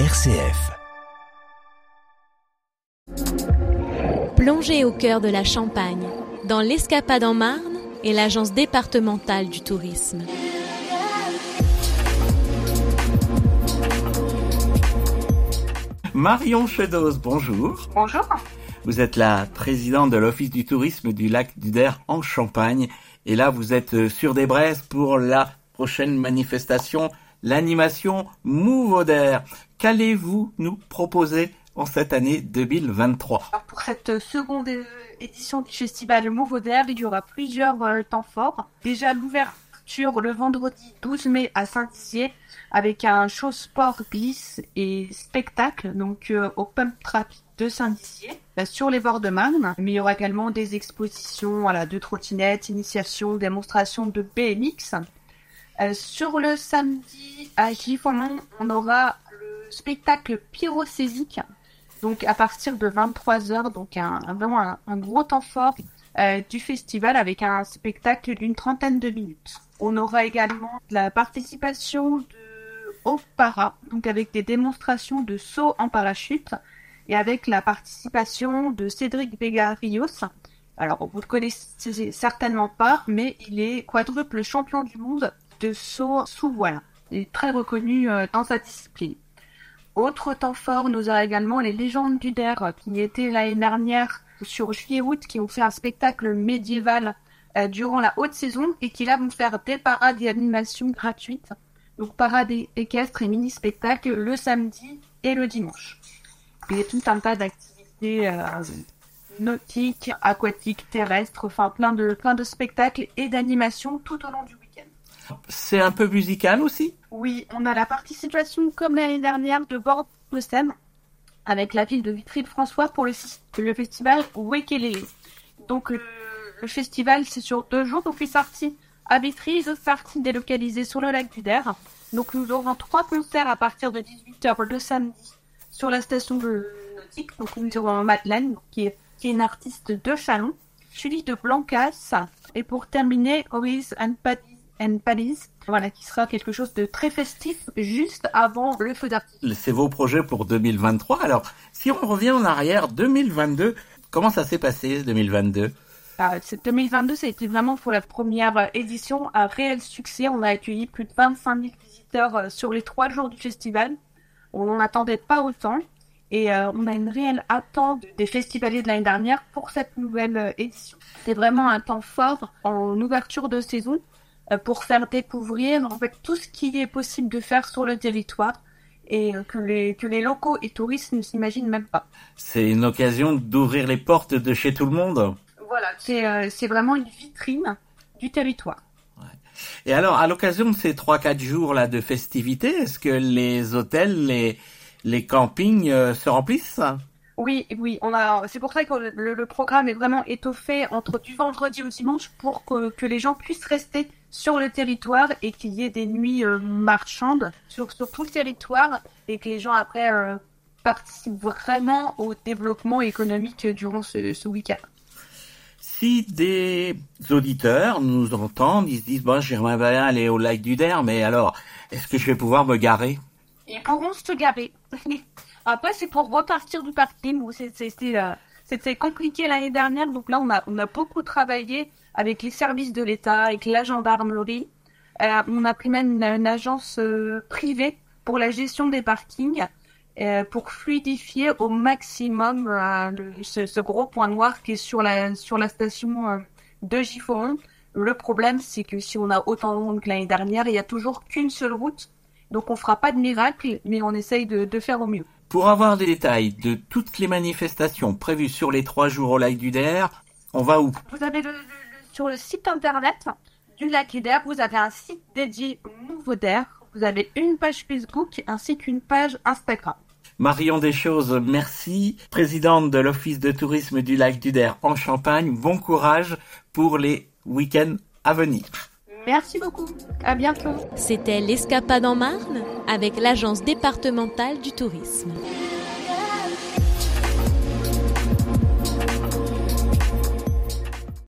RCF. Plongez au cœur de la Champagne, dans l'Escapade en Marne et l'Agence départementale du tourisme. Marion Chedos, bonjour. Bonjour. Vous êtes la présidente de l'Office du tourisme du lac du Der en Champagne. Et là, vous êtes euh, sur des braises pour la prochaine manifestation, l'animation Move d'air. Qu'allez-vous nous proposer en cette année 2023 Alors, Pour cette seconde édition du festival Move d'air, il y aura plusieurs euh, temps forts. Déjà l'ouverture le vendredi 12 mai à Saint-Dizier avec un show sport glisse et spectacle donc au Pump Trap de Saint-Dizier euh, sur les bords de Marne. Mais il y aura également des expositions voilà, de trottinettes, initiations, démonstrations de BMX. Euh, sur le samedi à Giffonon, on aura le spectacle pyrocésique donc à partir de 23h, donc un, vraiment un, gros temps fort euh, du festival avec un spectacle d'une trentaine de minutes. On aura également la participation de au para, donc avec des démonstrations de saut en parachute et avec la participation de Cédric Vega Rios. Alors vous le connaissez certainement pas, mais il est quadruple champion du monde de saut sous voile. Il est très reconnu euh, dans sa discipline. Autre temps fort, nous avons également les légendes du Der qui étaient l'année dernière sur juillet-août, qui ont fait un spectacle médiéval euh, durant la haute saison et qui là vont faire des parades et animations gratuites. Donc parades équestres et mini-spectacles le samedi et le dimanche. Il y a tout un tas d'activités euh, nautiques, aquatiques, terrestres, enfin plein de, plein de spectacles et d'animations tout au long du. C'est un peu musical aussi Oui, on a la participation, comme l'année dernière, de Bord de avec la ville de Vitry-le-François pour le, le festival Wekelele. Donc, le, le festival, c'est sur deux jours, donc une partie à Vitry, une autre partie délocalisée sur le lac du Der. Donc, nous aurons trois concerts à partir de 18h le samedi sur la station de nautique. Donc, nous aurons Madeleine, qui est, une artiste de Chalon, Julie de Blancas, et pour terminer, Oris and Paddy and Paddy's, voilà, qui sera quelque chose de très festif juste avant le feu d'artifice. C'est vos projets pour 2023. Alors, si on revient en arrière, 2022, comment ça s'est passé 2022 Euh, c'est 2022, ça a été vraiment pour la première euh, édition un réel succès. On a accueilli plus de 25 000 visiteurs euh, sur les trois jours du festival. On n'en attendait pas autant. Et euh, on a une réelle attente des festivaliers de l'année dernière pour cette nouvelle édition. C'est vraiment un temps fort en ouverture de saison pour faire découvrir en fait tout ce qui est possible de faire sur le territoire et euh, que les que les locaux et touristes ne s'imaginent même pas. C'est une occasion d'ouvrir les portes de chez tout le monde Voilà, c'est euh, vraiment une vitrine du territoire. Et alors, à l'occasion de ces trois quatre jours là de festivités, est-ce que les hôtels, les les campings euh, se remplissent? Oui, oui, on a. C'est pour ça que le, le programme est vraiment étoffé entre du vendredi au dimanche pour que, que les gens puissent rester sur le territoire et qu'il y ait des nuits euh, marchandes sur, sur tout le territoire et que les gens après euh, participent vraiment au développement économique durant ce, ce week-end. Si des auditeurs nous entendent, ils se disent bon, j'aimerais bien aller au lac du Der, mais alors, est-ce que je vais pouvoir me garer? Ils pourront se garer. Après, c'est pour repartir du parking c'est- euh, c'était compliqué l'année dernière. Donc là, on a, on a beaucoup travaillé avec les services de l'État, avec la gendarmerie. Euh, on a pris même une, une agence euh, privée pour la gestion des parkings euh, pour fluidifier au maximum le- ce, ce gros point noir qui est sur la, sur la station de Gifforon. Le problème, c'est que si on a autant de monde que l'année dernière, il y a toujours qu'une seule route. Donc on fera pas de miracle, mais on essaye de, de faire au mieux. Pour avoir des détails de toutes les manifestations prévues sur les trois jours au lac du Der, on va où? Vous avez le, le- le- sur le site internet du Lac d'Air, vous avez un site dédié Nouveau d'Air. Vous avez une page Facebook ainsi qu'une page Instagram. Marion Deschoses, merci. Présidente de l'Office de tourisme du lac du Der en Champagne, bon courage pour les week-ends à venir. Merci beaucoup. À bientôt. C'était l'Escapade en Marne avec l'Agence départementale du tourisme.